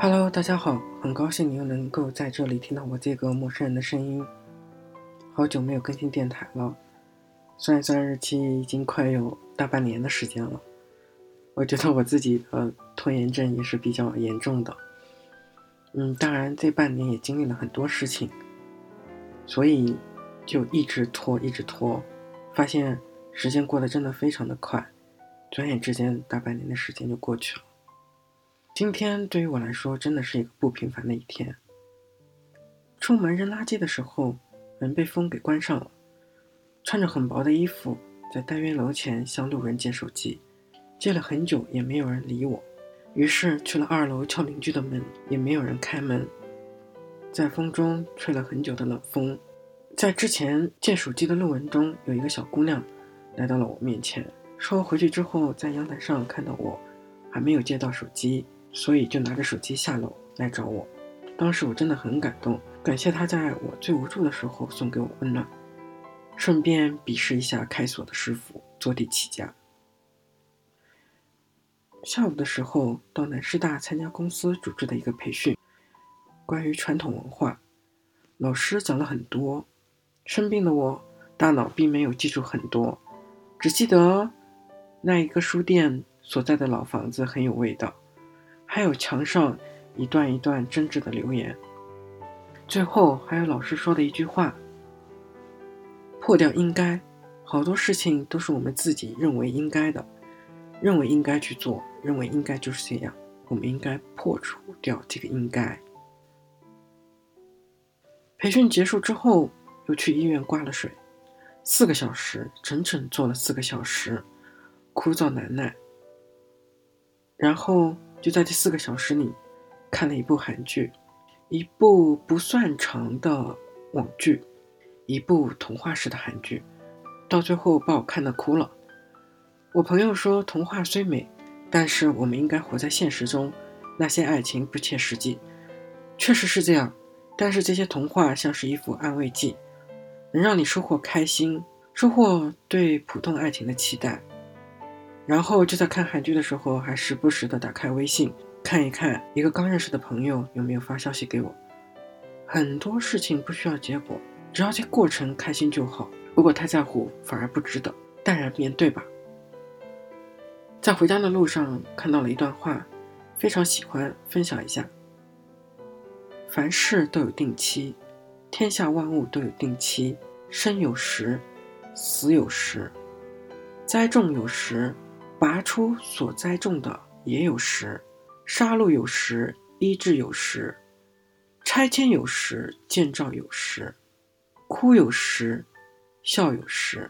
Hello，大家好，很高兴你又能够在这里听到我这个陌生人的声音。好久没有更新电台了，算一算日期，已经快有大半年的时间了。我觉得我自己的拖延症也是比较严重的。嗯，当然这半年也经历了很多事情，所以就一直拖，一直拖，发现时间过得真的非常的快，转眼之间大半年的时间就过去了。今天对于我来说真的是一个不平凡的一天。出门扔垃圾的时候，门被风给关上了。穿着很薄的衣服，在单元楼前向路人借手机，借了很久也没有人理我。于是去了二楼敲邻居的门，也没有人开门。在风中吹了很久的冷风，在之前借手机的路人中，有一个小姑娘来到了我面前，说回去之后在阳台上看到我，还没有借到手机。所以就拿着手机下楼来找我，当时我真的很感动，感谢他在我最无助的时候送给我温暖，顺便鄙视一下开锁的师傅坐地起价。下午的时候到南师大参加公司组织的一个培训，关于传统文化，老师讲了很多，生病的我大脑并没有记住很多，只记得那一个书店所在的老房子很有味道。还有墙上一段一段真挚的留言，最后还有老师说的一句话：“破掉应该，好多事情都是我们自己认为应该的，认为应该去做，认为应该就是这样，我们应该破除掉这个应该。”培训结束之后，又去医院挂了水，四个小时，整整做了四个小时，枯燥难耐，然后。就在这四个小时里，看了一部韩剧，一部不算长的网剧，一部童话式的韩剧，到最后把我看的哭了。我朋友说，童话虽美，但是我们应该活在现实中，那些爱情不切实际。确实是这样，但是这些童话像是一副安慰剂，能让你收获开心，收获对普通爱情的期待。然后就在看韩剧的时候，还时不时的打开微信看一看一个刚认识的朋友有没有发消息给我。很多事情不需要结果，只要这过程开心就好。如果太在乎，反而不值得。淡然面对吧。在回家的路上看到了一段话，非常喜欢，分享一下。凡事都有定期，天下万物都有定期，生有时，死有时，栽种有时。拔出所栽种的也有时，杀戮有时，医治有时，拆迁有时，建造有时，哭有时，笑有时，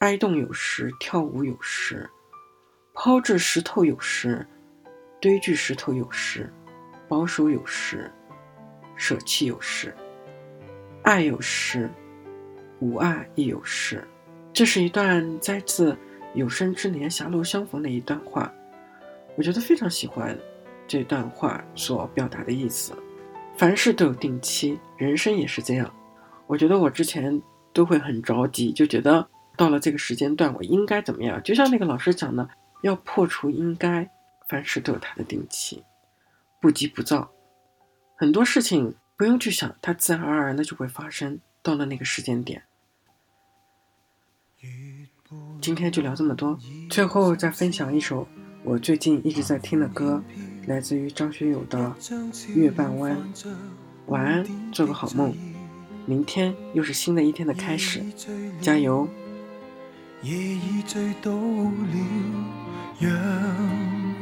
哀动有时，跳舞有时，抛掷石头有时，堆聚石头有时，保守有时，舍弃有时，爱有时，无爱亦有时。这是一段摘自。有生之年狭路相逢的一段话，我觉得非常喜欢这段话所表达的意思。凡事都有定期，人生也是这样。我觉得我之前都会很着急，就觉得到了这个时间段，我应该怎么样？就像那个老师讲的，要破除应该，凡事都有它的定期，不急不躁，很多事情不用去想，它自然而然的就会发生。到了那个时间点。今天就聊这么多，最后再分享一首我最近一直在听的歌，来自于张学友的《月半弯》。晚安，做个好梦，明天又是新的一天的开始，加油！夜已醉到了，让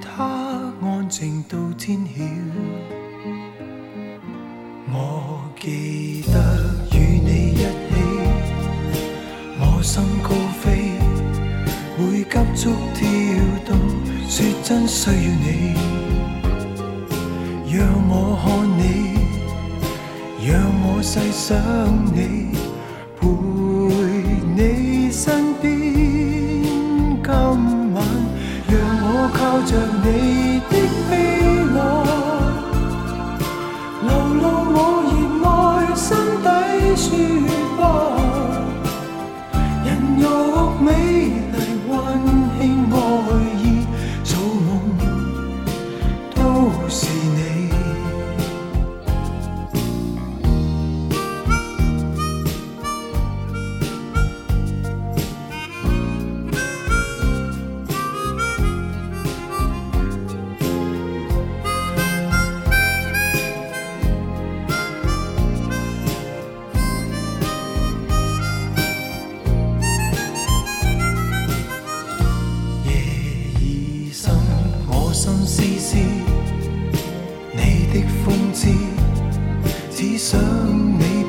它安静到天晓。我记得与你一起，我心高足。跳动，说真需要你，让我看你，让我细想，你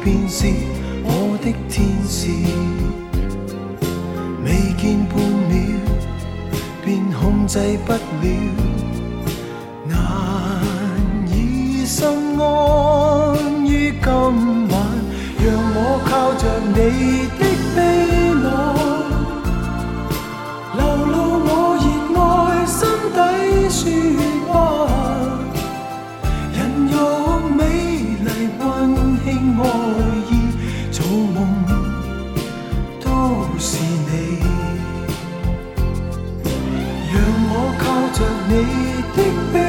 便是我的天使。未见半秒，便控制不了，难以心安于今晚。让我靠着你的是你。让我靠着你的臂